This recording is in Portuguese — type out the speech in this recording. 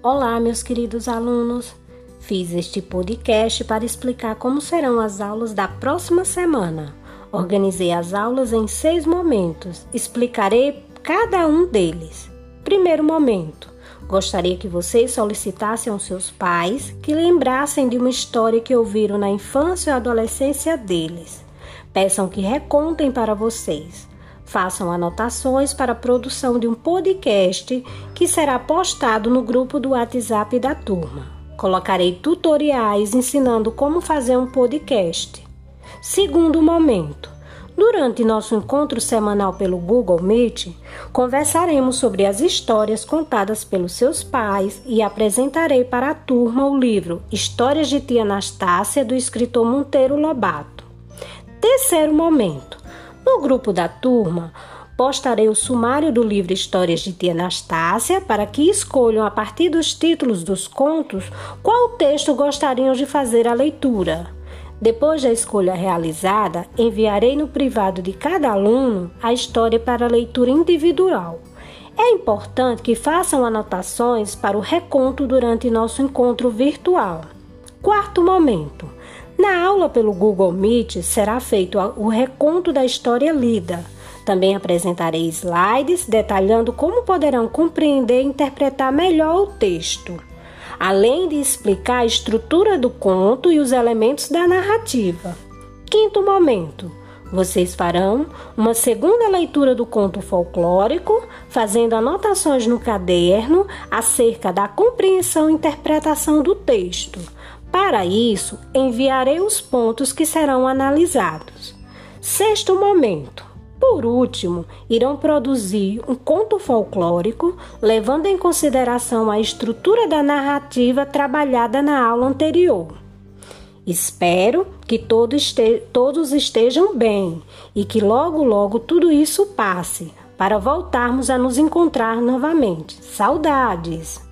Olá, meus queridos alunos. Fiz este podcast para explicar como serão as aulas da próxima semana. Organizei as aulas em seis momentos. Explicarei cada um deles. Primeiro momento. Gostaria que vocês solicitassem aos seus pais que lembrassem de uma história que ouviram na infância ou adolescência deles. Peçam que recontem para vocês. Façam anotações para a produção de um podcast que será postado no grupo do WhatsApp da turma. Colocarei tutoriais ensinando como fazer um podcast. Segundo momento. Durante nosso encontro semanal pelo Google Meet, conversaremos sobre as histórias contadas pelos seus pais e apresentarei para a turma o livro Histórias de Tia Anastácia, do escritor Monteiro Lobato. Terceiro momento. No grupo da turma, postarei o sumário do livro Histórias de Tia Anastácia para que escolham, a partir dos títulos dos contos, qual texto gostariam de fazer a leitura. Depois da escolha realizada, enviarei no privado de cada aluno a história para leitura individual. É importante que façam anotações para o reconto durante nosso encontro virtual. Quarto momento. Na aula pelo Google Meet será feito o reconto da história lida. Também apresentarei slides detalhando como poderão compreender e interpretar melhor o texto, além de explicar a estrutura do conto e os elementos da narrativa. Quinto momento: vocês farão uma segunda leitura do conto folclórico, fazendo anotações no caderno acerca da compreensão e interpretação do texto para isso, enviarei os pontos que serão analisados. Sexto momento. Por último, irão produzir um conto folclórico, levando em consideração a estrutura da narrativa trabalhada na aula anterior. Espero que todos estejam bem e que logo, logo tudo isso passe, para voltarmos a nos encontrar novamente. Saudades!